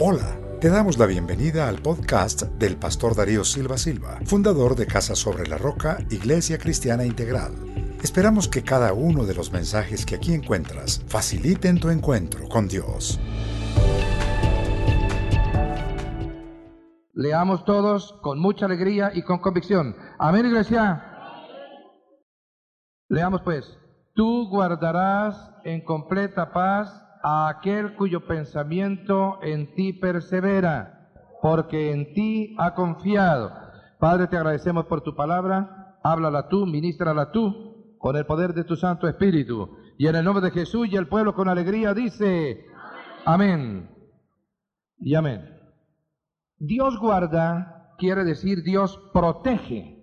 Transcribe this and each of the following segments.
Hola, te damos la bienvenida al podcast del pastor Darío Silva Silva, fundador de Casa sobre la Roca, Iglesia Cristiana Integral. Esperamos que cada uno de los mensajes que aquí encuentras faciliten tu encuentro con Dios. Leamos todos con mucha alegría y con convicción. Amén, iglesia. Leamos pues. Tú guardarás en completa paz a aquel cuyo pensamiento en ti persevera, porque en ti ha confiado. Padre, te agradecemos por tu palabra. Háblala tú, ministrala tú, con el poder de tu Santo Espíritu. Y en el nombre de Jesús y el pueblo con alegría dice, amén. Y amén. Dios guarda quiere decir Dios protege.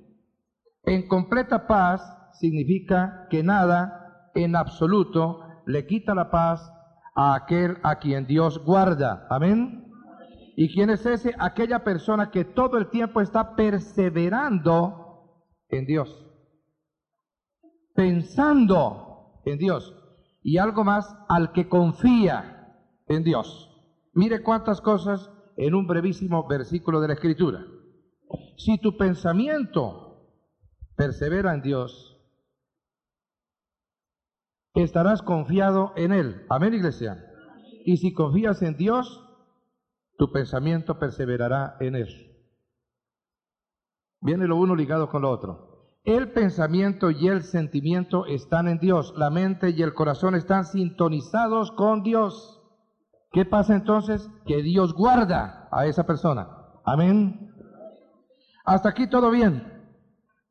En completa paz significa que nada en absoluto le quita la paz a aquel a quien Dios guarda. Amén. ¿Y quién es ese? Aquella persona que todo el tiempo está perseverando en Dios. Pensando en Dios. Y algo más, al que confía en Dios. Mire cuántas cosas en un brevísimo versículo de la Escritura. Si tu pensamiento persevera en Dios, estarás confiado en Él. Amén, iglesia. Y si confías en Dios, tu pensamiento perseverará en Él. Viene lo uno ligado con lo otro. El pensamiento y el sentimiento están en Dios. La mente y el corazón están sintonizados con Dios. ¿Qué pasa entonces? Que Dios guarda a esa persona. Amén. Hasta aquí todo bien.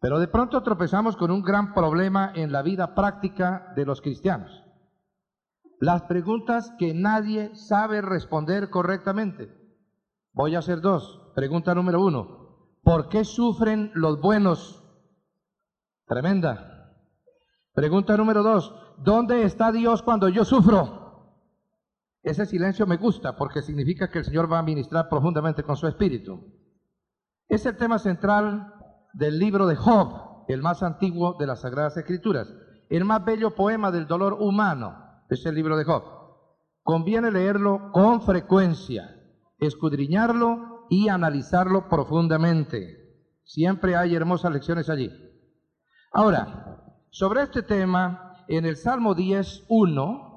Pero de pronto tropezamos con un gran problema en la vida práctica de los cristianos. Las preguntas que nadie sabe responder correctamente. Voy a hacer dos. Pregunta número uno. ¿Por qué sufren los buenos? Tremenda. Pregunta número dos. ¿Dónde está Dios cuando yo sufro? Ese silencio me gusta porque significa que el Señor va a ministrar profundamente con su espíritu. Es el tema central del libro de Job, el más antiguo de las Sagradas Escrituras. El más bello poema del dolor humano es el libro de Job. Conviene leerlo con frecuencia, escudriñarlo y analizarlo profundamente. Siempre hay hermosas lecciones allí. Ahora, sobre este tema, en el Salmo 10, 1,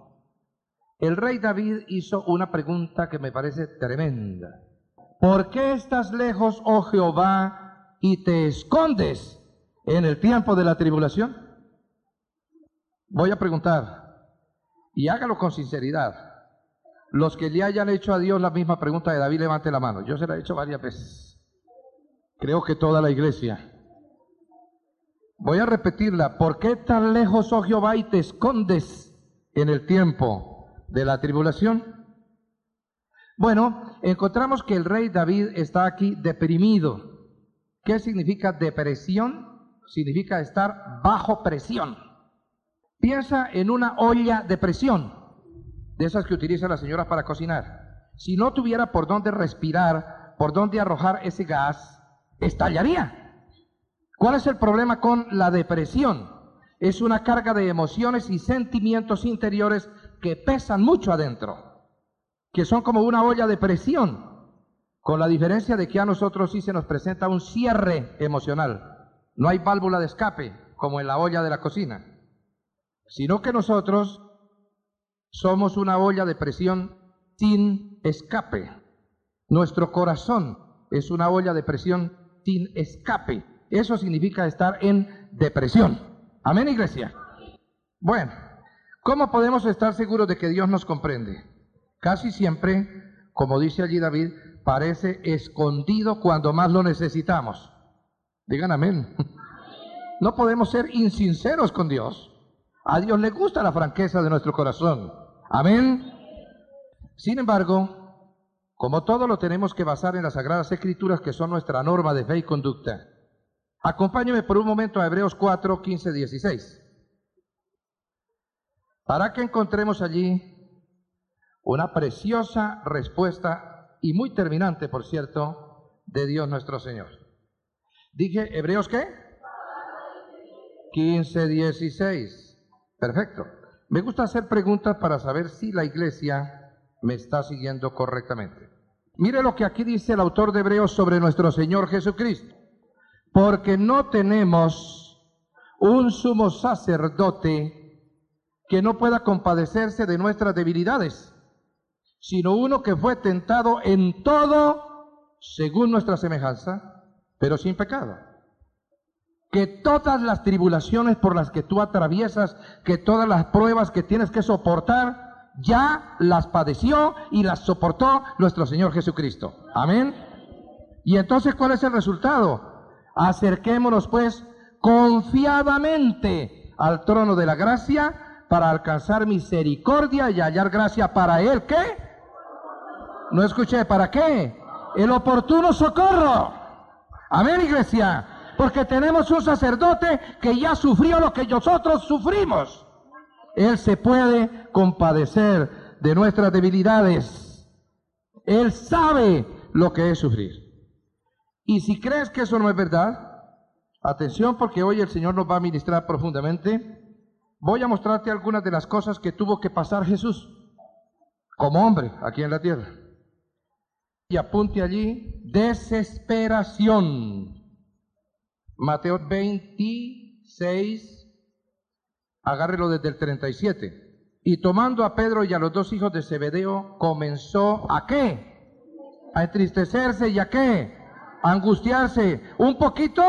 el rey David hizo una pregunta que me parece tremenda. ¿Por qué estás lejos, oh Jehová, y te escondes en el tiempo de la tribulación? Voy a preguntar, y hágalo con sinceridad. Los que le hayan hecho a Dios la misma pregunta de David, levante la mano. Yo se la he hecho varias veces. Creo que toda la iglesia. Voy a repetirla. ¿Por qué tan lejos, oh Jehová, y te escondes en el tiempo de la tribulación? Bueno, encontramos que el rey David está aquí deprimido. ¿Qué significa depresión? Significa estar bajo presión. Piensa en una olla de presión, de esas que utilizan las señoras para cocinar. Si no tuviera por dónde respirar, por dónde arrojar ese gas, estallaría. ¿Cuál es el problema con la depresión? Es una carga de emociones y sentimientos interiores que pesan mucho adentro, que son como una olla de presión, con la diferencia de que a nosotros sí se nos presenta un cierre emocional. No hay válvula de escape como en la olla de la cocina, sino que nosotros somos una olla de presión sin escape. Nuestro corazón es una olla de presión sin escape. Eso significa estar en depresión. Amén, iglesia. Bueno, ¿Cómo podemos estar seguros de que Dios nos comprende? Casi siempre, como dice allí David, parece escondido cuando más lo necesitamos. Digan amén. No podemos ser insinceros con Dios. A Dios le gusta la franqueza de nuestro corazón. Amén. Sin embargo, como todo lo tenemos que basar en las Sagradas Escrituras, que son nuestra norma de fe y conducta, acompáñeme por un momento a Hebreos 4, 15, 16 para que encontremos allí una preciosa respuesta y muy terminante, por cierto, de Dios nuestro Señor. Dije, Hebreos qué? 15, 16. Perfecto. Me gusta hacer preguntas para saber si la iglesia me está siguiendo correctamente. Mire lo que aquí dice el autor de Hebreos sobre nuestro Señor Jesucristo. Porque no tenemos un sumo sacerdote que no pueda compadecerse de nuestras debilidades, sino uno que fue tentado en todo según nuestra semejanza, pero sin pecado. Que todas las tribulaciones por las que tú atraviesas, que todas las pruebas que tienes que soportar, ya las padeció y las soportó nuestro Señor Jesucristo. Amén. Y entonces, ¿cuál es el resultado? Acerquémonos pues confiadamente al trono de la gracia para alcanzar misericordia y hallar gracia para Él. ¿Qué? No escuché, ¿para qué? El oportuno socorro. Amén, iglesia. Porque tenemos un sacerdote que ya sufrió lo que nosotros sufrimos. Él se puede compadecer de nuestras debilidades. Él sabe lo que es sufrir. Y si crees que eso no es verdad, atención porque hoy el Señor nos va a ministrar profundamente. Voy a mostrarte algunas de las cosas que tuvo que pasar Jesús como hombre aquí en la tierra. Y apunte allí, desesperación. Mateo 26, agárrelo desde el 37. Y tomando a Pedro y a los dos hijos de Zebedeo, comenzó a qué? A entristecerse y a qué? A angustiarse. Un poquito.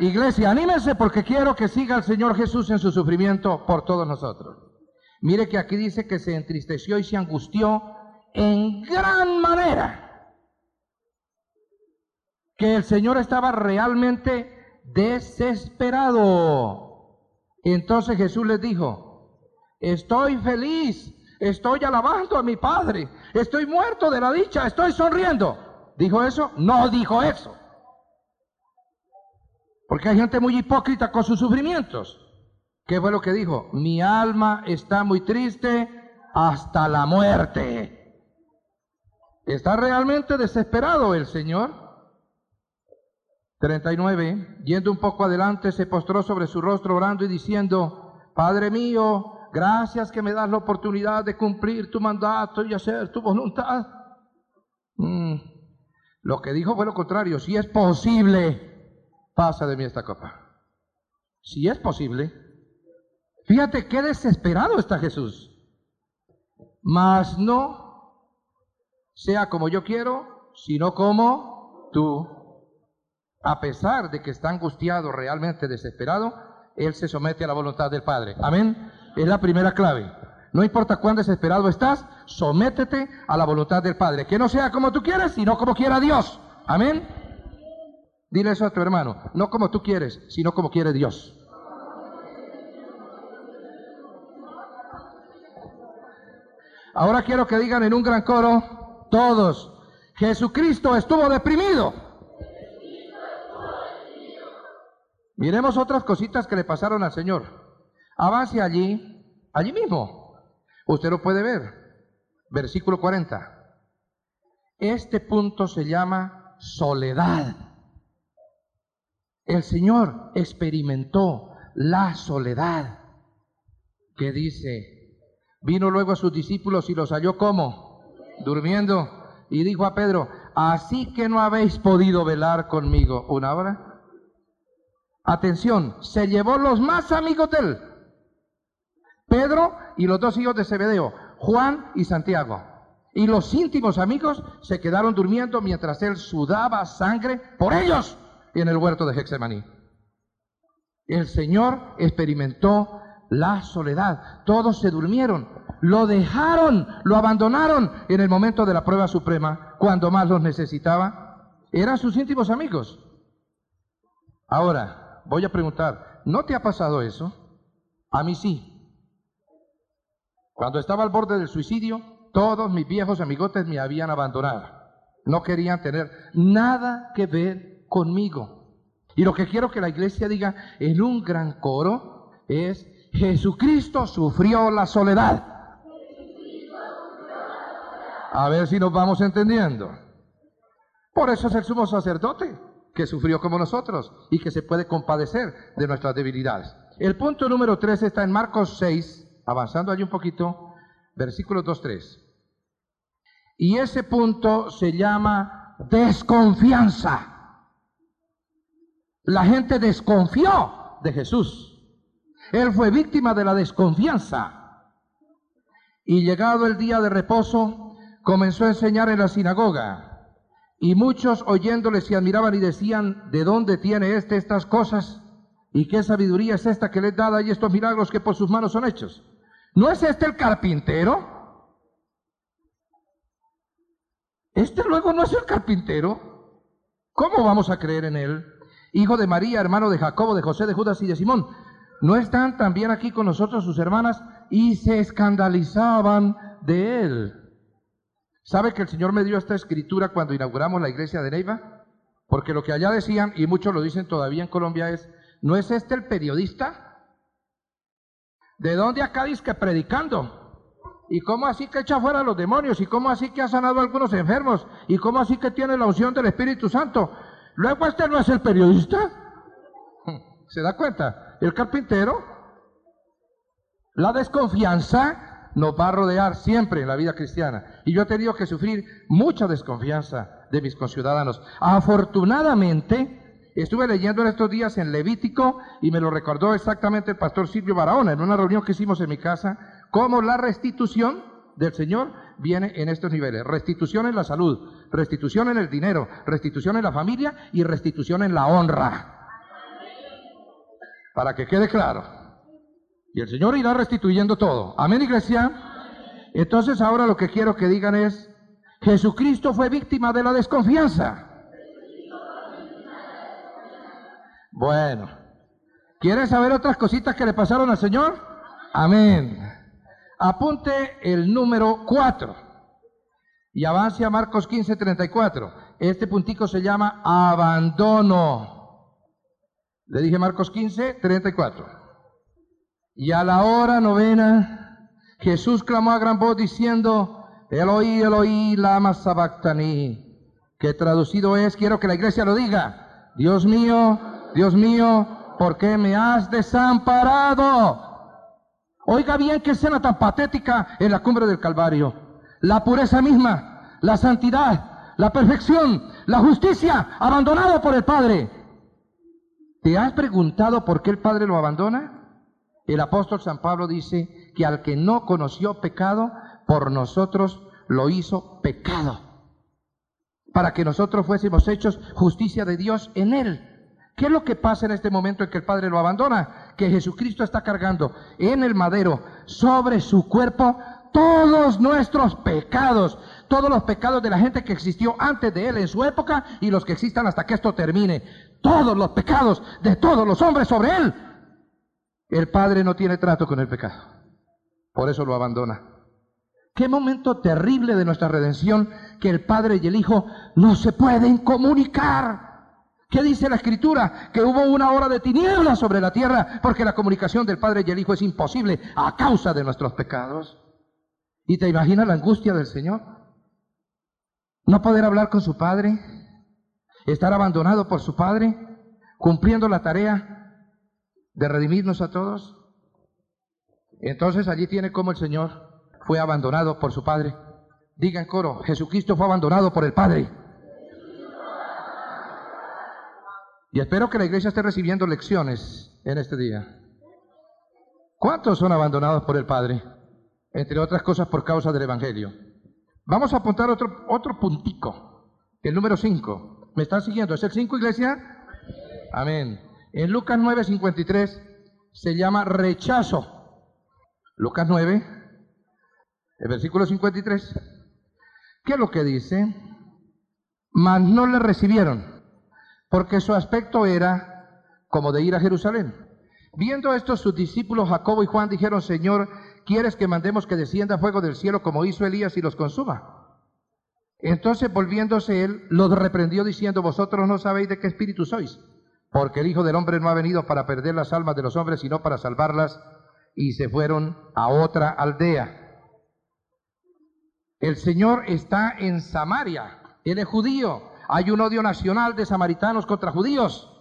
Iglesia, anímense porque quiero que siga el Señor Jesús en su sufrimiento por todos nosotros. Mire que aquí dice que se entristeció y se angustió en gran manera. Que el Señor estaba realmente desesperado. Entonces Jesús les dijo, estoy feliz, estoy alabando a mi Padre, estoy muerto de la dicha, estoy sonriendo. ¿Dijo eso? No dijo eso. Porque hay gente muy hipócrita con sus sufrimientos. ¿Qué fue lo que dijo? Mi alma está muy triste hasta la muerte. Está realmente desesperado el Señor. 39, yendo un poco adelante, se postró sobre su rostro orando y diciendo, Padre mío, gracias que me das la oportunidad de cumplir tu mandato y hacer tu voluntad. Mm, lo que dijo fue lo contrario, si es posible, pasa de mí esta copa. Si es posible. Fíjate qué desesperado está Jesús. Mas no sea como yo quiero, sino como tú a pesar de que está angustiado, realmente desesperado, él se somete a la voluntad del Padre. Amén. Es la primera clave. No importa cuán desesperado estás, sométete a la voluntad del Padre. Que no sea como tú quieres, sino como quiera Dios. Amén. Dile eso a tu hermano. No como tú quieres, sino como quiere Dios. Ahora quiero que digan en un gran coro, todos, Jesucristo estuvo deprimido. Miremos otras cositas que le pasaron al Señor. Avance allí, allí mismo. Usted lo puede ver. Versículo 40. Este punto se llama soledad. El Señor experimentó la soledad. Que dice, vino luego a sus discípulos y los halló como durmiendo y dijo a Pedro, así que no habéis podido velar conmigo una hora. Atención, se llevó los más amigos de él. Pedro y los dos hijos de Zebedeo, Juan y Santiago. Y los íntimos amigos se quedaron durmiendo mientras él sudaba sangre por ellos en el huerto de Hexemaní. El Señor experimentó la soledad. Todos se durmieron, lo dejaron, lo abandonaron en el momento de la prueba suprema, cuando más los necesitaba. Eran sus íntimos amigos. Ahora, voy a preguntar, ¿no te ha pasado eso? A mí sí. Cuando estaba al borde del suicidio, todos mis viejos amigotes me habían abandonado. No querían tener nada que ver conmigo. Y lo que quiero que la iglesia diga en un gran coro es, Jesucristo sufrió la soledad. A ver si nos vamos entendiendo. Por eso es el sumo sacerdote que sufrió como nosotros y que se puede compadecer de nuestras debilidades. El punto número 3 está en Marcos 6, avanzando allí un poquito, versículo 2-3. Y ese punto se llama desconfianza. La gente desconfió de Jesús. Él fue víctima de la desconfianza. Y llegado el día de reposo, comenzó a enseñar en la sinagoga. Y muchos oyéndole se admiraban y decían, ¿de dónde tiene éste estas cosas? ¿Y qué sabiduría es esta que le es dada y estos milagros que por sus manos son hechos? ¿No es este el carpintero? Este luego no es el carpintero. ¿Cómo vamos a creer en él? Hijo de María, hermano de Jacobo, de José, de Judas y de Simón. ¿No están también aquí con nosotros sus hermanas? Y se escandalizaban de él. ¿Sabe que el Señor me dio esta escritura cuando inauguramos la iglesia de Neiva? Porque lo que allá decían, y muchos lo dicen todavía en Colombia, es, ¿no es este el periodista? ¿De dónde acá dice que predicando? ¿Y cómo así que echa fuera a los demonios? ¿Y cómo así que ha sanado a algunos enfermos? ¿Y cómo así que tiene la unción del Espíritu Santo? Luego este no es el periodista. ¿Se da cuenta? El carpintero. La desconfianza nos va a rodear siempre en la vida cristiana. Y yo he tenido que sufrir mucha desconfianza de mis conciudadanos. Afortunadamente, Estuve leyendo en estos días en Levítico y me lo recordó exactamente el pastor Silvio Barahona en una reunión que hicimos en mi casa cómo la restitución del Señor viene en estos niveles. Restitución en la salud, restitución en el dinero, restitución en la familia y restitución en la honra. Para que quede claro. Y el Señor irá restituyendo todo. Amén, iglesia. Entonces ahora lo que quiero que digan es, Jesucristo fue víctima de la desconfianza. Bueno, ¿quieren saber otras cositas que le pasaron al Señor? Amén. Apunte el número 4 y avance a Marcos 15, 34. Este puntico se llama abandono. Le dije Marcos 15, 34. Y a la hora novena, Jesús clamó a gran voz diciendo, Eloí, Eloí, lama sabactani, que traducido es, quiero que la iglesia lo diga, Dios mío, Dios mío, ¿por qué me has desamparado? Oiga bien qué escena tan patética en la cumbre del Calvario. La pureza misma, la santidad, la perfección, la justicia, abandonado por el Padre. ¿Te has preguntado por qué el Padre lo abandona? El apóstol San Pablo dice que al que no conoció pecado, por nosotros lo hizo pecado, para que nosotros fuésemos hechos justicia de Dios en él. ¿Qué es lo que pasa en este momento en que el Padre lo abandona? Que Jesucristo está cargando en el madero sobre su cuerpo todos nuestros pecados, todos los pecados de la gente que existió antes de Él en su época y los que existan hasta que esto termine. Todos los pecados de todos los hombres sobre Él. El Padre no tiene trato con el pecado. Por eso lo abandona. Qué momento terrible de nuestra redención que el Padre y el Hijo no se pueden comunicar. ¿Qué dice la escritura? Que hubo una hora de tinieblas sobre la tierra porque la comunicación del Padre y el Hijo es imposible a causa de nuestros pecados. ¿Y te imaginas la angustia del Señor? No poder hablar con su Padre, estar abandonado por su Padre, cumpliendo la tarea de redimirnos a todos. Entonces allí tiene como el Señor fue abandonado por su Padre. Diga en coro, Jesucristo fue abandonado por el Padre. Y espero que la iglesia esté recibiendo lecciones en este día. ¿Cuántos son abandonados por el Padre? Entre otras cosas por causa del Evangelio. Vamos a apuntar otro, otro puntico, el número 5. ¿Me están siguiendo? ¿Es el 5, iglesia? Amén. En Lucas 9, 53 se llama rechazo. Lucas 9, el versículo 53. ¿Qué es lo que dice? Mas no le recibieron porque su aspecto era como de ir a Jerusalén. Viendo esto, sus discípulos Jacobo y Juan dijeron, Señor, ¿quieres que mandemos que descienda fuego del cielo como hizo Elías y los consuma? Entonces, volviéndose él, los reprendió diciendo, vosotros no sabéis de qué espíritu sois, porque el Hijo del Hombre no ha venido para perder las almas de los hombres, sino para salvarlas, y se fueron a otra aldea. El Señor está en Samaria, él es judío, hay un odio nacional de samaritanos contra judíos.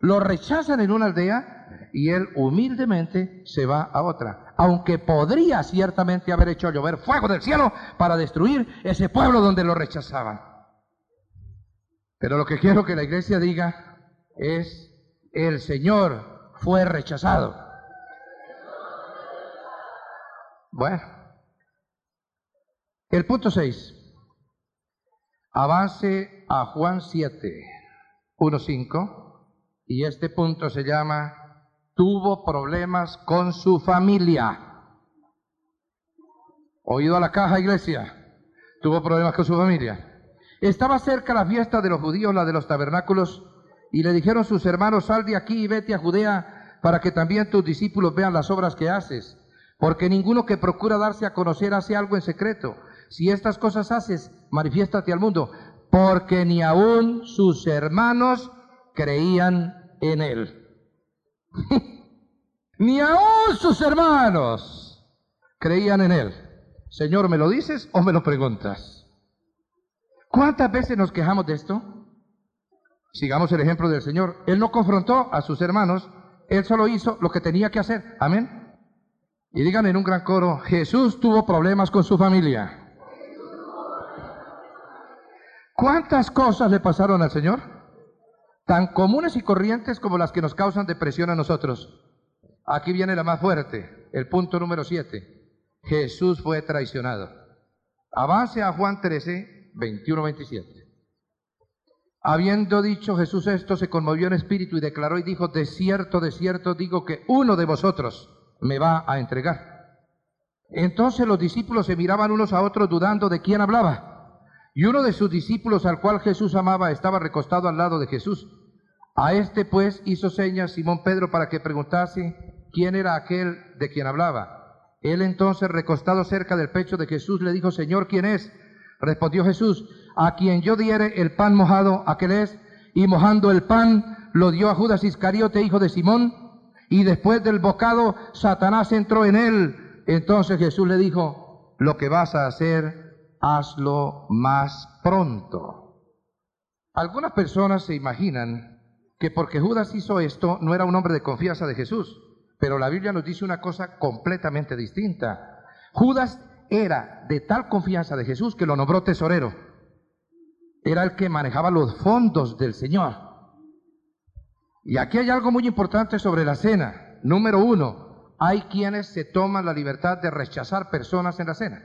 Lo rechazan en una aldea y él humildemente se va a otra. aunque podría ciertamente haber hecho llover fuego del cielo para destruir ese pueblo donde lo rechazaban. Pero lo que quiero que la iglesia diga es, el Señor fue rechazado. Bueno, el punto 6. Avance a Juan 7, 1, 5, y este punto se llama tuvo problemas con su familia. Oído a la caja, iglesia. Tuvo problemas con su familia. Estaba cerca la fiesta de los judíos, la de los tabernáculos, y le dijeron sus hermanos, sal de aquí y vete a Judea para que también tus discípulos vean las obras que haces. Porque ninguno que procura darse a conocer hace algo en secreto. Si estas cosas haces, manifiéstate al mundo. Porque ni aún sus hermanos creían en él. Ni aún sus hermanos creían en él. Señor, ¿me lo dices o me lo preguntas? ¿Cuántas veces nos quejamos de esto? Sigamos el ejemplo del Señor. Él no confrontó a sus hermanos, él solo hizo lo que tenía que hacer. Amén. Y digan en un gran coro, Jesús tuvo problemas con su familia. ¿Cuántas cosas le pasaron al Señor? tan comunes y corrientes como las que nos causan depresión a nosotros. Aquí viene la más fuerte, el punto número 7. Jesús fue traicionado. Avance a Juan 13, 21, 27. Habiendo dicho Jesús esto, se conmovió en espíritu y declaró y dijo, de cierto, de cierto digo que uno de vosotros me va a entregar. Entonces los discípulos se miraban unos a otros dudando de quién hablaba. Y uno de sus discípulos al cual Jesús amaba estaba recostado al lado de Jesús. A este pues hizo señas Simón Pedro para que preguntase quién era aquel de quien hablaba. Él entonces, recostado cerca del pecho de Jesús, le dijo, Señor, ¿quién es? Respondió Jesús, a quien yo diere el pan mojado, aquel es, y mojando el pan, lo dio a Judas Iscariote, hijo de Simón, y después del bocado, Satanás entró en él. Entonces Jesús le dijo, lo que vas a hacer, hazlo más pronto. Algunas personas se imaginan que porque Judas hizo esto no era un hombre de confianza de Jesús, pero la Biblia nos dice una cosa completamente distinta. Judas era de tal confianza de Jesús que lo nombró tesorero. Era el que manejaba los fondos del Señor. Y aquí hay algo muy importante sobre la cena. Número uno, hay quienes se toman la libertad de rechazar personas en la cena.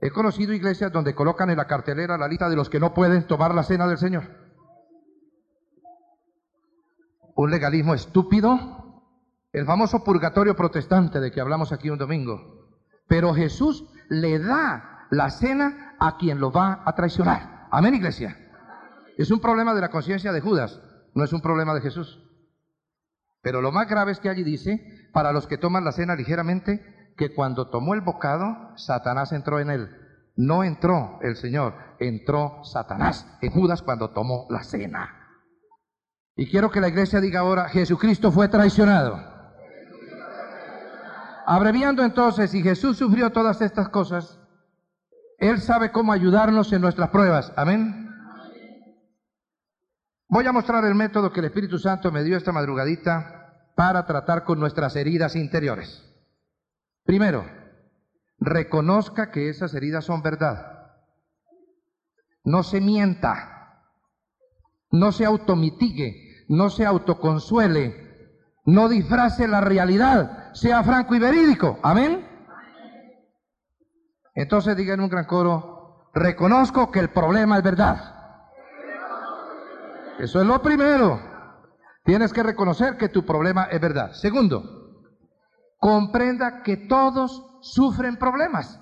He conocido iglesias donde colocan en la cartelera la lista de los que no pueden tomar la cena del Señor un legalismo estúpido, el famoso purgatorio protestante de que hablamos aquí un domingo. Pero Jesús le da la cena a quien lo va a traicionar. Amén, iglesia. Es un problema de la conciencia de Judas, no es un problema de Jesús. Pero lo más grave es que allí dice, para los que toman la cena ligeramente, que cuando tomó el bocado, Satanás entró en él. No entró el Señor, entró Satanás en Judas cuando tomó la cena. Y quiero que la iglesia diga ahora, Jesucristo fue traicionado. Abreviando entonces, si Jesús sufrió todas estas cosas, Él sabe cómo ayudarnos en nuestras pruebas. Amén. Voy a mostrar el método que el Espíritu Santo me dio esta madrugadita para tratar con nuestras heridas interiores. Primero, reconozca que esas heridas son verdad. No se mienta. No se automitigue no se autoconsuele, no disfrace la realidad, sea franco y verídico. Amén. Entonces diga en un gran coro, reconozco que el problema es verdad. Eso es lo primero. Tienes que reconocer que tu problema es verdad. Segundo, comprenda que todos sufren problemas.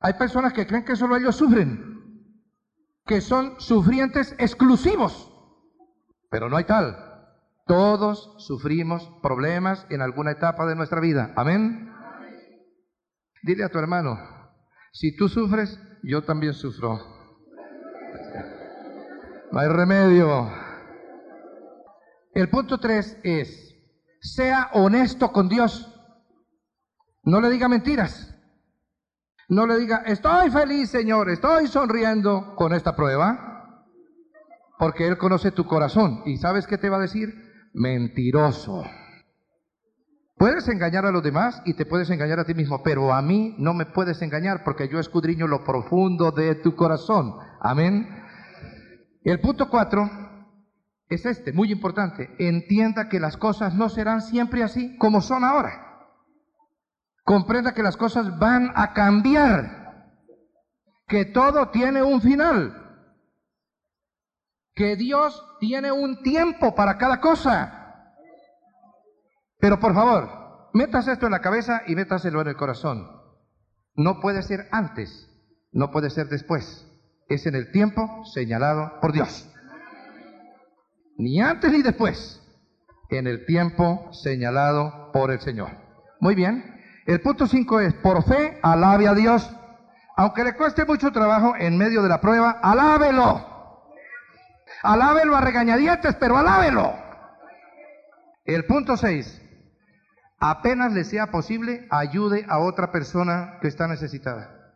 Hay personas que creen que solo ellos sufren, que son sufrientes exclusivos. Pero no hay tal. Todos sufrimos problemas en alguna etapa de nuestra vida. Amén. Dile a tu hermano, si tú sufres, yo también sufro. No hay remedio. El punto tres es, sea honesto con Dios. No le diga mentiras. No le diga, estoy feliz, Señor, estoy sonriendo con esta prueba. Porque Él conoce tu corazón. ¿Y sabes qué te va a decir? Mentiroso. Puedes engañar a los demás y te puedes engañar a ti mismo, pero a mí no me puedes engañar porque yo escudriño lo profundo de tu corazón. Amén. El punto cuatro es este, muy importante. Entienda que las cosas no serán siempre así como son ahora. Comprenda que las cosas van a cambiar. Que todo tiene un final. Que Dios tiene un tiempo para cada cosa. Pero por favor, metas esto en la cabeza y métaselo en el corazón. No puede ser antes, no puede ser después. Es en el tiempo señalado por Dios. Ni antes ni después. En el tiempo señalado por el Señor. Muy bien. El punto 5 es, por fe, alabe a Dios. Aunque le cueste mucho trabajo en medio de la prueba, alábelo. Alábelo a regañadientes, pero alábelo. El punto 6, apenas le sea posible, ayude a otra persona que está necesitada.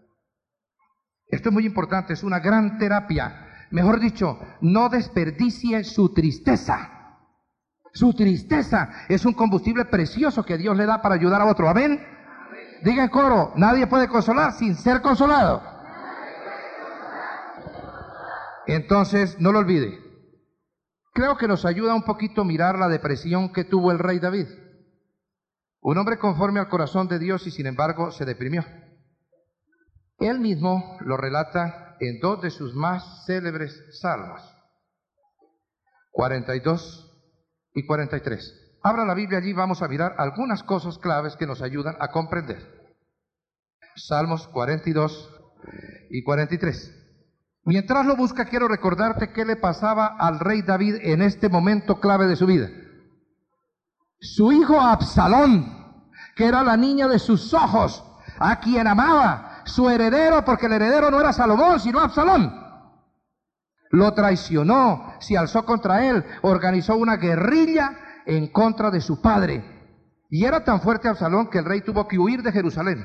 Esto es muy importante, es una gran terapia. Mejor dicho, no desperdicie su tristeza. Su tristeza es un combustible precioso que Dios le da para ayudar a otro. Amén. Diga en coro, nadie puede consolar sin ser consolado. Entonces, no lo olvide. Creo que nos ayuda un poquito mirar la depresión que tuvo el rey David. Un hombre conforme al corazón de Dios y sin embargo se deprimió. Él mismo lo relata en dos de sus más célebres salmos, 42 y 43. Abra la Biblia allí, vamos a mirar algunas cosas claves que nos ayudan a comprender. Salmos 42 y 43. Mientras lo busca, quiero recordarte qué le pasaba al rey David en este momento clave de su vida. Su hijo Absalón que era la niña de sus ojos, a quien amaba, su heredero, porque el heredero no era Salomón, sino Absalón. Lo traicionó, se alzó contra él, organizó una guerrilla en contra de su padre. Y era tan fuerte Absalón que el rey tuvo que huir de Jerusalén.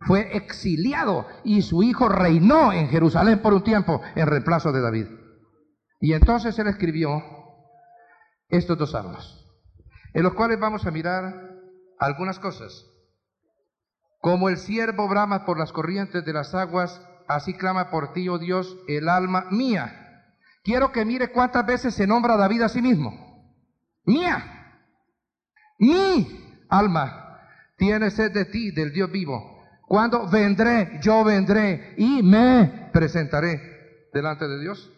Fue exiliado y su hijo reinó en Jerusalén por un tiempo en reemplazo de David. Y entonces él escribió estos dos salmos, en los cuales vamos a mirar algunas cosas. Como el siervo brama por las corrientes de las aguas, así clama por ti, oh Dios, el alma mía. Quiero que mire cuántas veces se nombra David a sí mismo. Mía. Mi alma tiene sed de ti, del Dios vivo. Cuando vendré, yo vendré y me presentaré delante de Dios.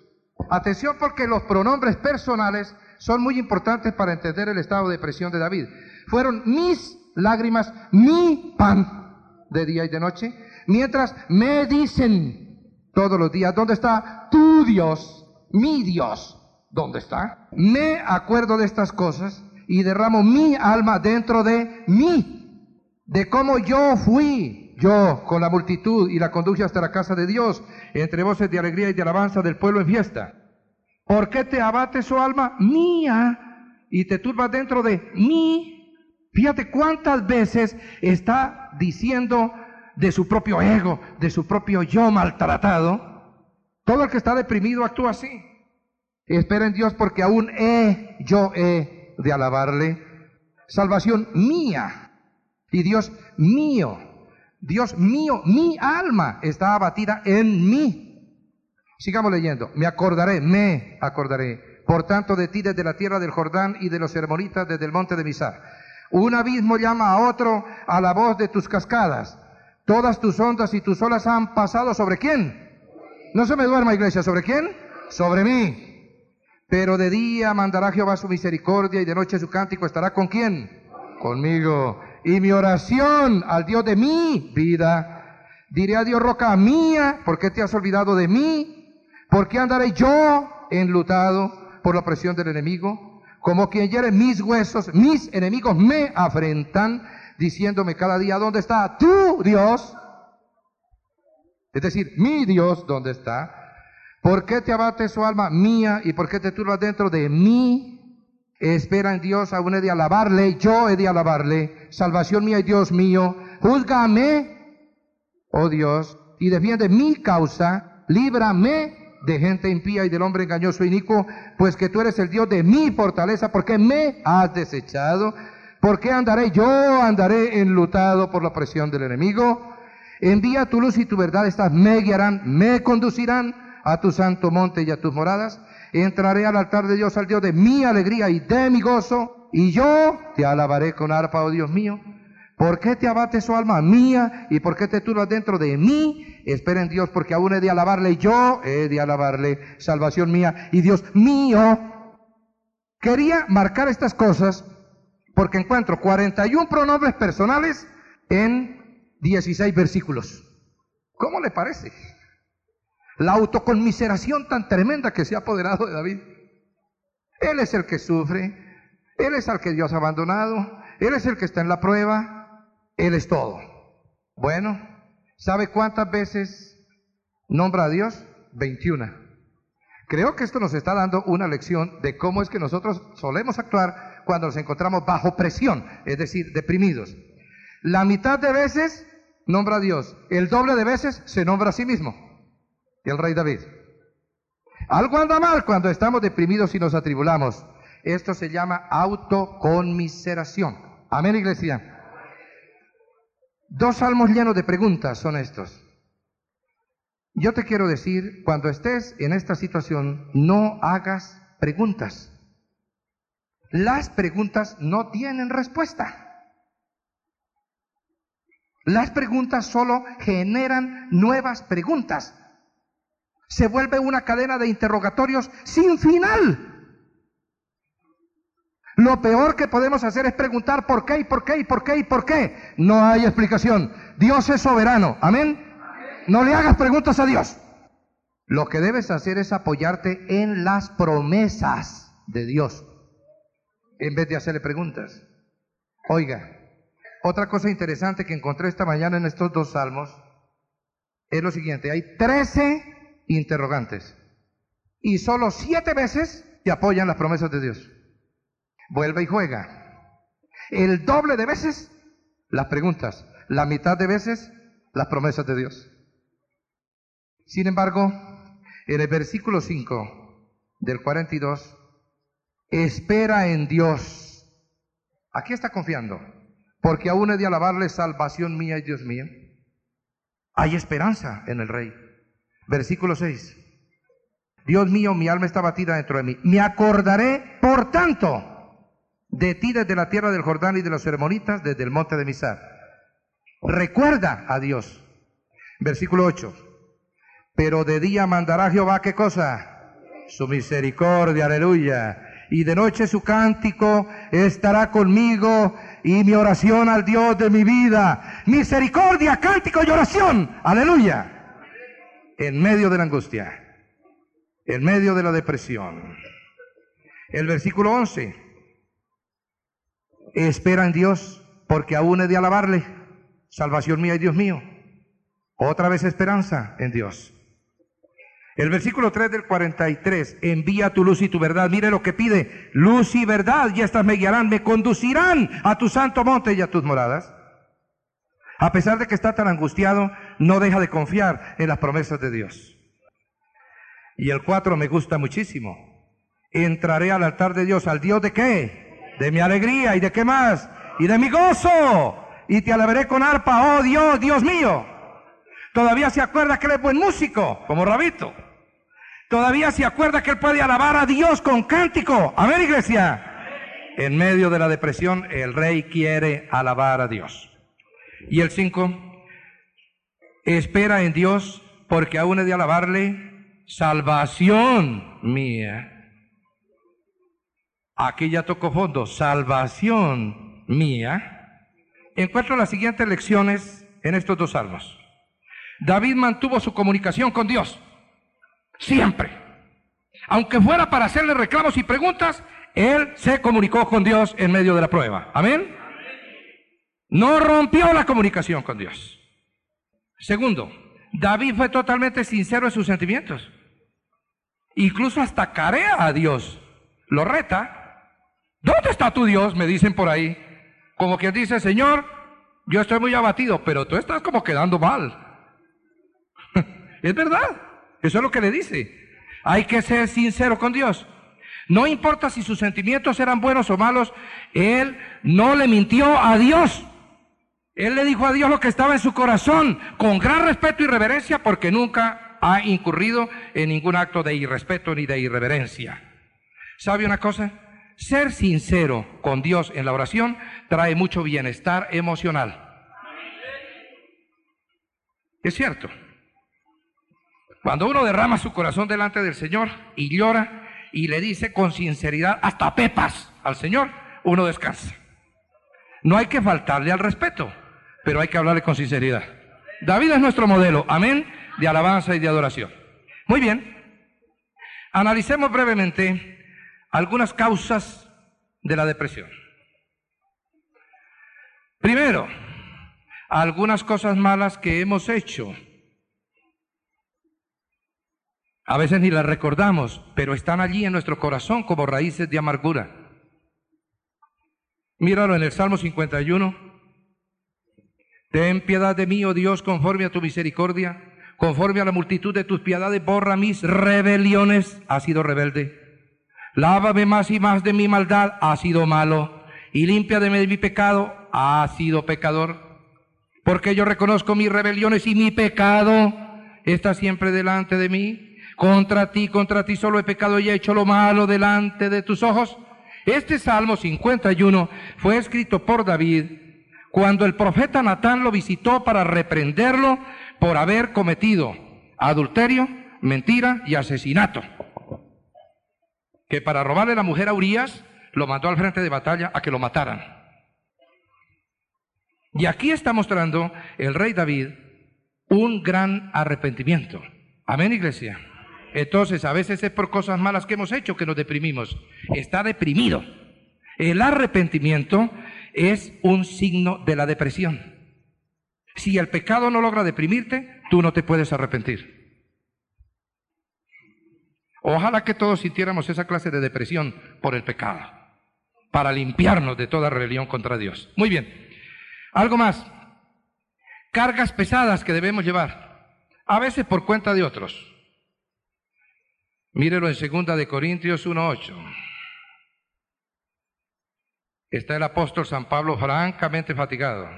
Atención porque los pronombres personales son muy importantes para entender el estado de presión de David fueron mis lágrimas, mi pan de día y de noche, mientras me dicen todos los días, ¿dónde está tu Dios? Mi Dios, ¿dónde está? Me acuerdo de estas cosas y derramo mi alma dentro de mí, de cómo yo fui, yo con la multitud y la conduje hasta la casa de Dios, entre voces de alegría y de alabanza del pueblo en fiesta. ¿Por qué te abate su alma mía y te turbas dentro de mí? Fíjate cuántas veces está diciendo de su propio ego, de su propio yo maltratado. Todo el que está deprimido actúa así. Espera en Dios porque aún he, yo he de alabarle. Salvación mía y Dios mío. Dios mío, mi alma está abatida en mí. Sigamos leyendo. Me acordaré, me acordaré. Por tanto de ti desde la tierra del Jordán y de los hermonitas desde el monte de Misar un abismo llama a otro a la voz de tus cascadas. Todas tus ondas y tus olas han pasado sobre quién? No se me duerma, iglesia, ¿sobre quién? Sobre mí. Pero de día mandará Jehová su misericordia y de noche su cántico estará con quién? Conmigo. Y mi oración al Dios de mi vida. Diré a Dios, roca mía, ¿por qué te has olvidado de mí? ¿Por qué andaré yo enlutado por la presión del enemigo? Como quien hiere mis huesos, mis enemigos me afrentan, diciéndome cada día, ¿dónde está tu Dios? Es decir, mi Dios, ¿dónde está? ¿Por qué te abate su alma mía y por qué te turbas dentro de mí? Espera en Dios, aún he de alabarle, yo he de alabarle. Salvación mía y Dios mío, júzgame, oh Dios, y defiende mi causa, líbrame de gente impía y del hombre engañoso y inicuo, pues que tú eres el Dios de mi fortaleza, porque me has desechado. ¿Por qué andaré? Yo andaré enlutado por la presión del enemigo. Envía tu luz y tu verdad, estas me guiarán, me conducirán a tu santo monte y a tus moradas. Entraré al altar de Dios, al Dios de mi alegría y de mi gozo, y yo te alabaré con arpa, oh Dios mío. ¿Por qué te abate su alma mía y por qué te turbas dentro de mí? Espera en Dios porque aún he de alabarle, yo he de alabarle, salvación mía y Dios mío. Quería marcar estas cosas porque encuentro 41 pronombres personales en 16 versículos. ¿Cómo le parece? La autoconmiseración tan tremenda que se ha apoderado de David. Él es el que sufre, él es el que Dios ha abandonado, él es el que está en la prueba, él es todo. Bueno, ¿sabe cuántas veces nombra a Dios? 21. Creo que esto nos está dando una lección de cómo es que nosotros solemos actuar cuando nos encontramos bajo presión, es decir, deprimidos. La mitad de veces nombra a Dios, el doble de veces se nombra a sí mismo, el rey David. Algo anda mal cuando estamos deprimidos y nos atribulamos. Esto se llama autoconmiseración. Amén, iglesia. Dos salmos llenos de preguntas son estos. Yo te quiero decir, cuando estés en esta situación, no hagas preguntas. Las preguntas no tienen respuesta. Las preguntas solo generan nuevas preguntas. Se vuelve una cadena de interrogatorios sin final. Lo peor que podemos hacer es preguntar por qué y por qué y por qué y por qué. No hay explicación. Dios es soberano. Amén. No le hagas preguntas a Dios. Lo que debes hacer es apoyarte en las promesas de Dios en vez de hacerle preguntas. Oiga, otra cosa interesante que encontré esta mañana en estos dos salmos es lo siguiente. Hay 13 interrogantes y solo siete veces te apoyan las promesas de Dios vuelve y juega. El doble de veces las preguntas, la mitad de veces las promesas de Dios. Sin embargo, en el versículo 5 del 42, espera en Dios. Aquí está confiando, porque aún he de alabarle salvación mía y Dios mío. Hay esperanza en el rey. Versículo 6. Dios mío, mi alma está batida dentro de mí. Me acordaré, por tanto, de ti desde la tierra del Jordán y de los hermonitas desde el monte de Misar. Recuerda a Dios. Versículo 8. Pero de día mandará Jehová qué cosa? Su misericordia, aleluya. Y de noche su cántico estará conmigo y mi oración al Dios de mi vida. Misericordia, cántico y oración, aleluya. En medio de la angustia, en medio de la depresión. El versículo 11 espera en Dios, porque aún he de alabarle. Salvación mía y Dios mío. Otra vez esperanza en Dios. El versículo 3 del 43, envía tu luz y tu verdad. Mire lo que pide, luz y verdad, y estas me guiarán, me conducirán a tu santo monte y a tus moradas. A pesar de que está tan angustiado, no deja de confiar en las promesas de Dios. Y el 4 me gusta muchísimo. Entraré al altar de Dios, al Dios de qué? de mi alegría y de qué más, y de mi gozo, y te alabaré con arpa, oh Dios, Dios mío. Todavía se acuerda que él es buen músico, como Rabito. Todavía se acuerda que él puede alabar a Dios con cántico. Amén, iglesia. En medio de la depresión, el rey quiere alabar a Dios. Y el 5, espera en Dios porque aún he de alabarle salvación mía aquí ya tocó fondo, salvación mía, encuentro las siguientes lecciones en estos dos salmos. David mantuvo su comunicación con Dios, siempre. Aunque fuera para hacerle reclamos y preguntas, él se comunicó con Dios en medio de la prueba. Amén. No rompió la comunicación con Dios. Segundo, David fue totalmente sincero en sus sentimientos. Incluso hasta carea a Dios. Lo reta ¿Dónde está tu Dios? Me dicen por ahí. Como quien dice, Señor, yo estoy muy abatido, pero tú estás como quedando mal. es verdad. Eso es lo que le dice. Hay que ser sincero con Dios. No importa si sus sentimientos eran buenos o malos, él no le mintió a Dios. Él le dijo a Dios lo que estaba en su corazón, con gran respeto y reverencia, porque nunca ha incurrido en ningún acto de irrespeto ni de irreverencia. ¿Sabe una cosa? Ser sincero con Dios en la oración trae mucho bienestar emocional. Es cierto. Cuando uno derrama su corazón delante del Señor y llora, y le dice con sinceridad, hasta pepas al Señor, uno descansa. No hay que faltarle al respeto, pero hay que hablarle con sinceridad. David es nuestro modelo, amén, de alabanza y de adoración. Muy bien, analicemos brevemente algunas causas de la depresión. Primero, algunas cosas malas que hemos hecho a veces ni las recordamos, pero están allí en nuestro corazón como raíces de amargura. Míralo en el Salmo 51. Ten piedad de mí, oh Dios, conforme a tu misericordia, conforme a la multitud de tus piedades, borra mis rebeliones. Ha sido rebelde. Lávame más y más de mi maldad, ha sido malo. Y limpia de mi pecado, ha sido pecador. Porque yo reconozco mis rebeliones y mi pecado está siempre delante de mí. Contra ti, contra ti solo he pecado y he hecho lo malo delante de tus ojos. Este Salmo 51 fue escrito por David cuando el profeta Natán lo visitó para reprenderlo por haber cometido adulterio, mentira y asesinato. Que para robarle la mujer a Urias lo mandó al frente de batalla a que lo mataran. Y aquí está mostrando el rey David un gran arrepentimiento. Amén, iglesia. Entonces, a veces es por cosas malas que hemos hecho que nos deprimimos. Está deprimido. El arrepentimiento es un signo de la depresión. Si el pecado no logra deprimirte, tú no te puedes arrepentir. Ojalá que todos sintiéramos esa clase de depresión por el pecado, para limpiarnos de toda rebelión contra Dios. Muy bien. Algo más. Cargas pesadas que debemos llevar, a veces por cuenta de otros. Mírelo en segunda de Corintios 1.8. Está el apóstol San Pablo francamente fatigado.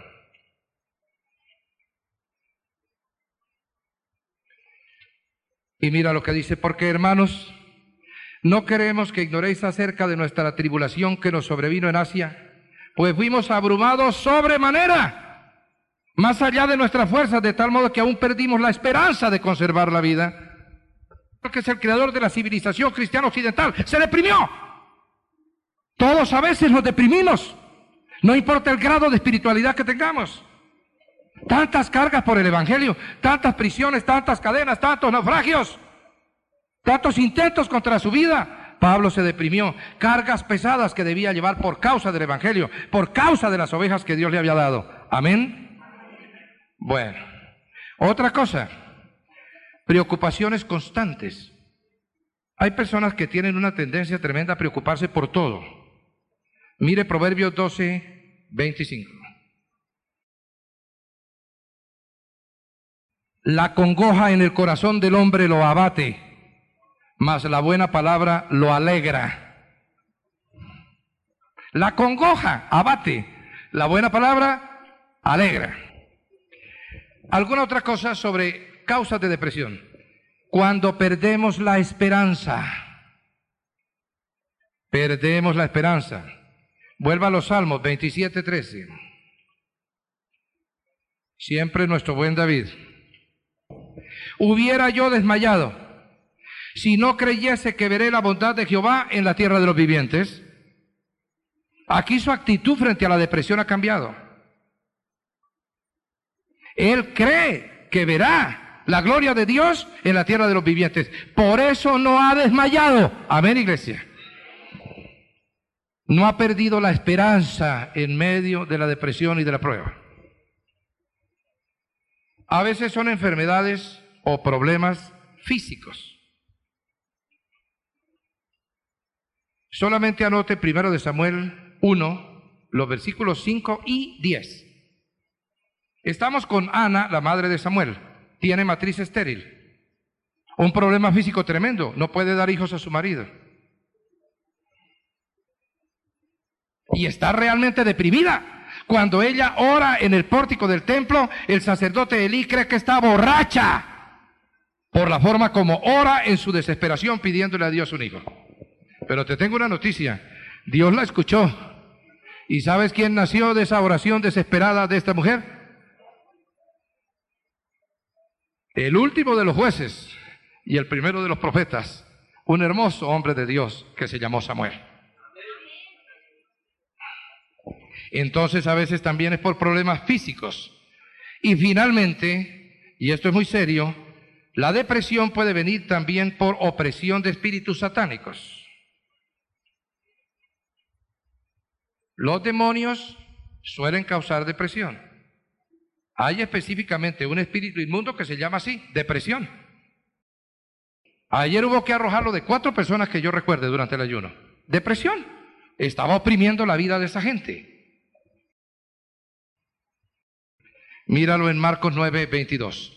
Y mira lo que dice, porque hermanos, no queremos que ignoréis acerca de nuestra tribulación que nos sobrevino en Asia, pues fuimos abrumados sobremanera, más allá de nuestras fuerzas, de tal modo que aún perdimos la esperanza de conservar la vida que es el creador de la civilización cristiana occidental, se deprimió. Todos a veces nos deprimimos, no importa el grado de espiritualidad que tengamos. Tantas cargas por el Evangelio, tantas prisiones, tantas cadenas, tantos naufragios, tantos intentos contra su vida. Pablo se deprimió, cargas pesadas que debía llevar por causa del Evangelio, por causa de las ovejas que Dios le había dado. Amén. Bueno, otra cosa, Preocupaciones constantes. Hay personas que tienen una tendencia tremenda a preocuparse por todo. Mire Proverbios 12, 25. La congoja en el corazón del hombre lo abate, mas la buena palabra lo alegra. La congoja abate, la buena palabra alegra. ¿Alguna otra cosa sobre causas de depresión. Cuando perdemos la esperanza. Perdemos la esperanza. Vuelva a los Salmos 27, 13. Siempre nuestro buen David. Hubiera yo desmayado si no creyese que veré la bondad de Jehová en la tierra de los vivientes. Aquí su actitud frente a la depresión ha cambiado. Él cree que verá la gloria de Dios en la tierra de los vivientes. Por eso no ha desmayado. Amén, iglesia. No ha perdido la esperanza en medio de la depresión y de la prueba. A veces son enfermedades o problemas físicos. Solamente anote primero de Samuel 1, los versículos 5 y 10. Estamos con Ana, la madre de Samuel tiene matriz estéril. Un problema físico tremendo, no puede dar hijos a su marido. Y está realmente deprimida. Cuando ella ora en el pórtico del templo, el sacerdote Elí cree que está borracha por la forma como ora en su desesperación pidiéndole a Dios un hijo. Pero te tengo una noticia, Dios la escuchó. ¿Y sabes quién nació de esa oración desesperada de esta mujer? El último de los jueces y el primero de los profetas, un hermoso hombre de Dios que se llamó Samuel. Entonces a veces también es por problemas físicos. Y finalmente, y esto es muy serio, la depresión puede venir también por opresión de espíritus satánicos. Los demonios suelen causar depresión. Hay específicamente un espíritu inmundo que se llama así, depresión. Ayer hubo que arrojarlo de cuatro personas que yo recuerde durante el ayuno. Depresión. Estaba oprimiendo la vida de esa gente. Míralo en Marcos 9, 22.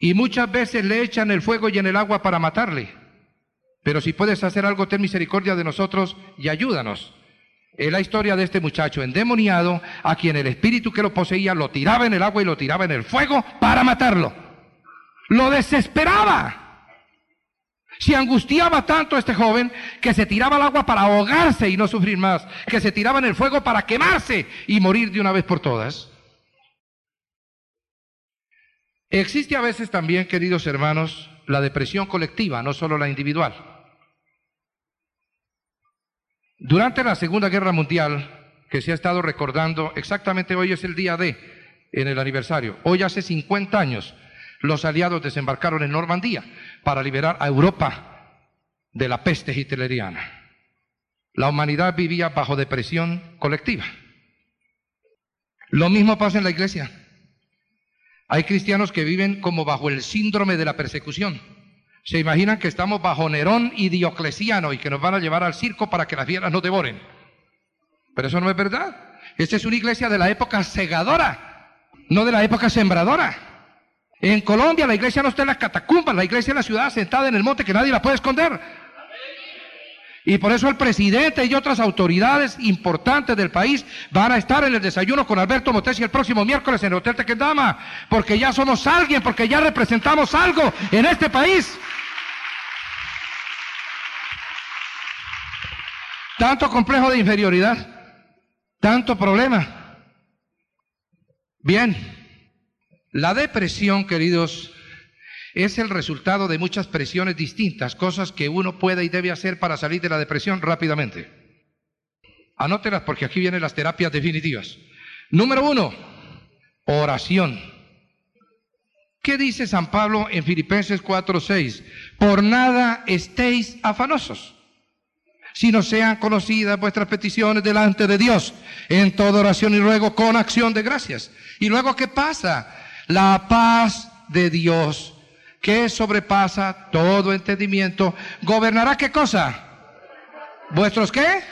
Y muchas veces le echan el fuego y en el agua para matarle. Pero si puedes hacer algo, ten misericordia de nosotros y ayúdanos. Es la historia de este muchacho endemoniado a quien el espíritu que lo poseía lo tiraba en el agua y lo tiraba en el fuego para matarlo. Lo desesperaba. Se angustiaba tanto este joven que se tiraba al agua para ahogarse y no sufrir más, que se tiraba en el fuego para quemarse y morir de una vez por todas. Existe a veces también, queridos hermanos, la depresión colectiva, no solo la individual. Durante la Segunda Guerra Mundial, que se ha estado recordando, exactamente hoy es el día de, en el aniversario, hoy hace 50 años, los aliados desembarcaron en Normandía para liberar a Europa de la peste hitleriana. La humanidad vivía bajo depresión colectiva. Lo mismo pasa en la iglesia. Hay cristianos que viven como bajo el síndrome de la persecución. Se imaginan que estamos bajo Nerón y Diocleciano y que nos van a llevar al circo para que las fieras nos devoren. Pero eso no es verdad. Esta es una iglesia de la época segadora, no de la época sembradora. En Colombia la iglesia no está en las catacumbas, la iglesia en la ciudad sentada en el monte que nadie la puede esconder. Y por eso el presidente y otras autoridades importantes del país van a estar en el desayuno con Alberto Motesi el próximo miércoles en el Hotel Tequendama, porque ya somos alguien, porque ya representamos algo en este país. Tanto complejo de inferioridad, tanto problema. Bien, la depresión, queridos es el resultado de muchas presiones distintas, cosas que uno puede y debe hacer para salir de la depresión rápidamente. Anótelas porque aquí vienen las terapias definitivas. Número uno, oración. ¿Qué dice San Pablo en Filipenses 4:6? Por nada estéis afanosos, sino sean conocidas vuestras peticiones delante de Dios en toda oración y ruego con acción de gracias. Y luego, ¿qué pasa? La paz de Dios que sobrepasa todo entendimiento, gobernará qué cosa? ¿Vuestros qué?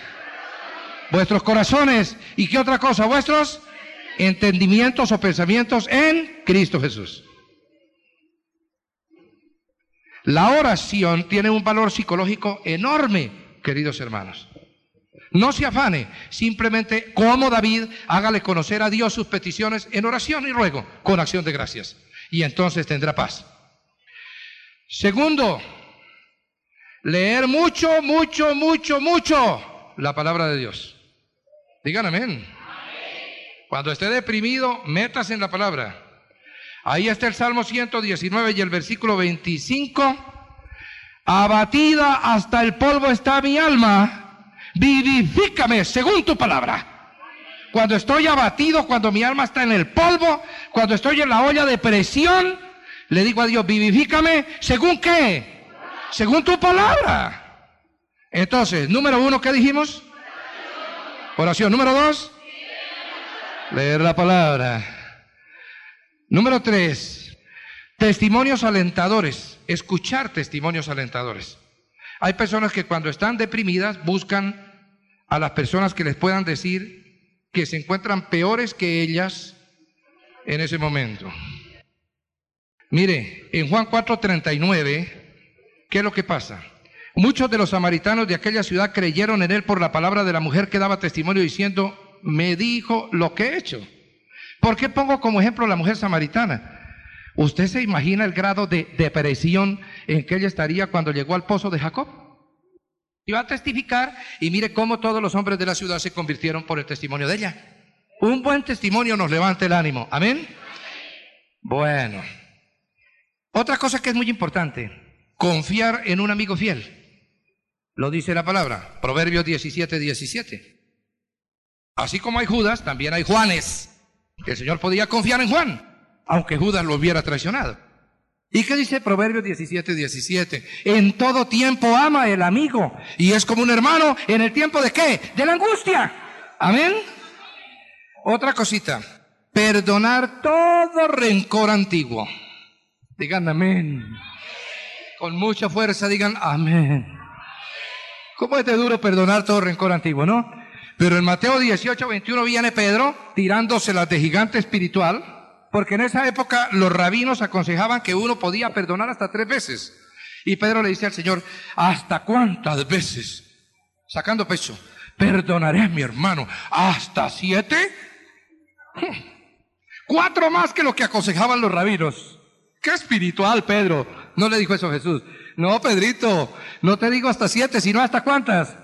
Vuestros corazones. ¿Y qué otra cosa? Vuestros entendimientos o pensamientos en Cristo Jesús. La oración tiene un valor psicológico enorme, queridos hermanos. No se afane, simplemente como David, hágale conocer a Dios sus peticiones en oración y ruego, con acción de gracias. Y entonces tendrá paz. Segundo, leer mucho, mucho, mucho, mucho la palabra de Dios. Digan amén. Cuando esté deprimido, metas en la palabra. Ahí está el Salmo 119 y el versículo 25. Abatida hasta el polvo está mi alma, vivifícame según tu palabra. Cuando estoy abatido, cuando mi alma está en el polvo, cuando estoy en la olla de presión, le digo a Dios, vivifícame según qué? Según tu palabra. Entonces, número uno, ¿qué dijimos? Oración. Número dos, leer la palabra. Número tres, testimonios alentadores. Escuchar testimonios alentadores. Hay personas que cuando están deprimidas buscan a las personas que les puedan decir que se encuentran peores que ellas en ese momento. Mire, en Juan 4:39, ¿qué es lo que pasa? Muchos de los samaritanos de aquella ciudad creyeron en él por la palabra de la mujer que daba testimonio diciendo, me dijo lo que he hecho. ¿Por qué pongo como ejemplo a la mujer samaritana? ¿Usted se imagina el grado de depresión en que ella estaría cuando llegó al pozo de Jacob? Iba a testificar y mire cómo todos los hombres de la ciudad se convirtieron por el testimonio de ella. Un buen testimonio nos levanta el ánimo. Amén. Bueno. Otra cosa que es muy importante, confiar en un amigo fiel. Lo dice la palabra, Proverbios 17, 17. Así como hay Judas, también hay Juanes. El Señor podía confiar en Juan aunque Judas lo hubiera traicionado. ¿Y qué dice Proverbios 17, 17? En todo tiempo ama el amigo y es como un hermano en el tiempo de qué? De la angustia. Amén. Otra cosita, perdonar todo rencor antiguo. Digan amén. Con mucha fuerza digan amén. ¿Cómo es de duro perdonar todo rencor antiguo, no? Pero en Mateo 18, 21 viene Pedro tirándoselas de gigante espiritual porque en esa época los rabinos aconsejaban que uno podía perdonar hasta tres veces. Y Pedro le dice al Señor, ¿hasta cuántas veces? Sacando pecho, perdonaré a mi hermano. ¿Hasta siete? Cuatro más que lo que aconsejaban los rabinos. Qué espiritual, Pedro. No le dijo eso Jesús. No, Pedrito, no te digo hasta siete, sino hasta cuántas.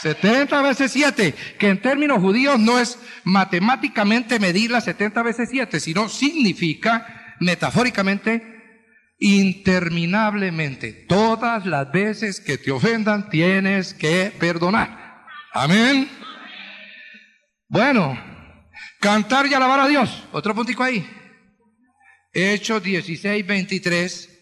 70 veces 7, que en términos judíos no es matemáticamente medir las 70 veces 7, sino significa metafóricamente interminablemente. Todas las veces que te ofendan tienes que perdonar. Amén. Bueno, cantar y alabar a Dios. Otro puntico ahí. Hechos 16, 23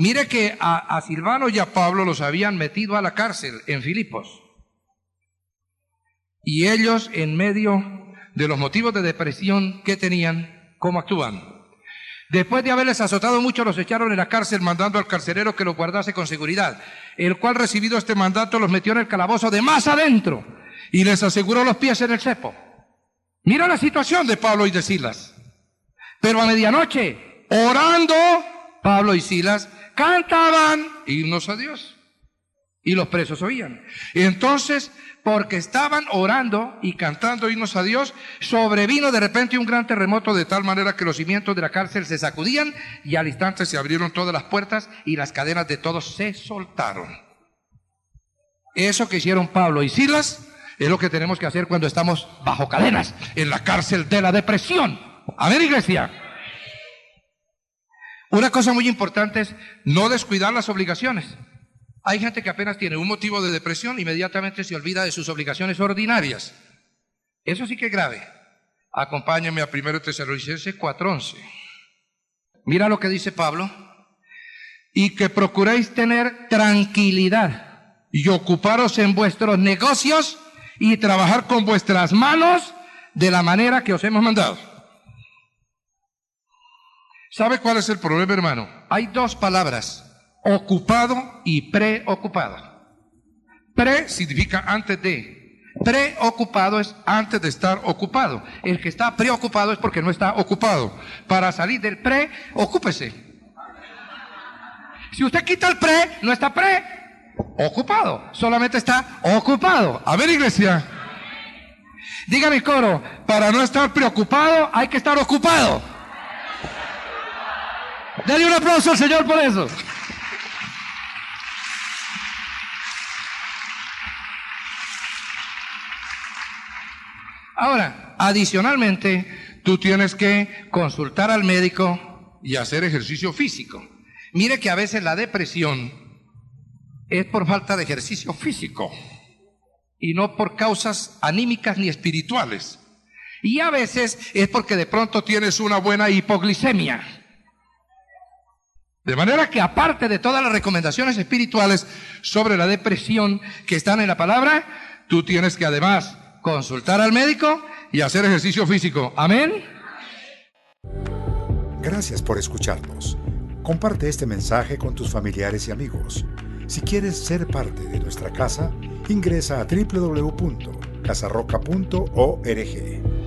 Mire que a, Silvano y a Pablo los habían metido a la cárcel en Filipos. Y ellos, en medio de los motivos de depresión que tenían, ¿cómo actúan? Después de haberles azotado mucho, los echaron en la cárcel mandando al carcelero que los guardase con seguridad, el cual recibido este mandato los metió en el calabozo de más adentro y les aseguró los pies en el cepo. Mira la situación de Pablo y de Silas. Pero a medianoche, orando, Pablo y Silas cantaban himnos a Dios. Y los presos oían. Y entonces, porque estaban orando y cantando himnos a Dios, sobrevino de repente un gran terremoto de tal manera que los cimientos de la cárcel se sacudían y al instante se abrieron todas las puertas y las cadenas de todos se soltaron. Eso que hicieron Pablo y Silas es lo que tenemos que hacer cuando estamos bajo cadenas, en la cárcel de la depresión. Amén, iglesia. Una cosa muy importante es no descuidar las obligaciones. Hay gente que apenas tiene un motivo de depresión, inmediatamente se olvida de sus obligaciones ordinarias. Eso sí que es grave. Acompáñenme a 1 Tesalonicenses 4:11. Mira lo que dice Pablo. Y que procuréis tener tranquilidad y ocuparos en vuestros negocios y trabajar con vuestras manos de la manera que os hemos mandado. ¿Sabe cuál es el problema, hermano? Hay dos palabras, ocupado y preocupado. Pre significa antes de. Preocupado es antes de estar ocupado. El que está preocupado es porque no está ocupado. Para salir del pre, ocúpese. Si usted quita el pre, no está pre ocupado, solamente está ocupado. A ver, iglesia. Dígame coro, para no estar preocupado hay que estar ocupado. Dale un aplauso al Señor por eso. Ahora, adicionalmente, tú tienes que consultar al médico y hacer ejercicio físico. Mire que a veces la depresión es por falta de ejercicio físico y no por causas anímicas ni espirituales. Y a veces es porque de pronto tienes una buena hipoglicemia. De manera que aparte de todas las recomendaciones espirituales sobre la depresión que están en la palabra, tú tienes que además consultar al médico y hacer ejercicio físico. Amén. Gracias por escucharnos. Comparte este mensaje con tus familiares y amigos. Si quieres ser parte de nuestra casa, ingresa a www.casarroca.org.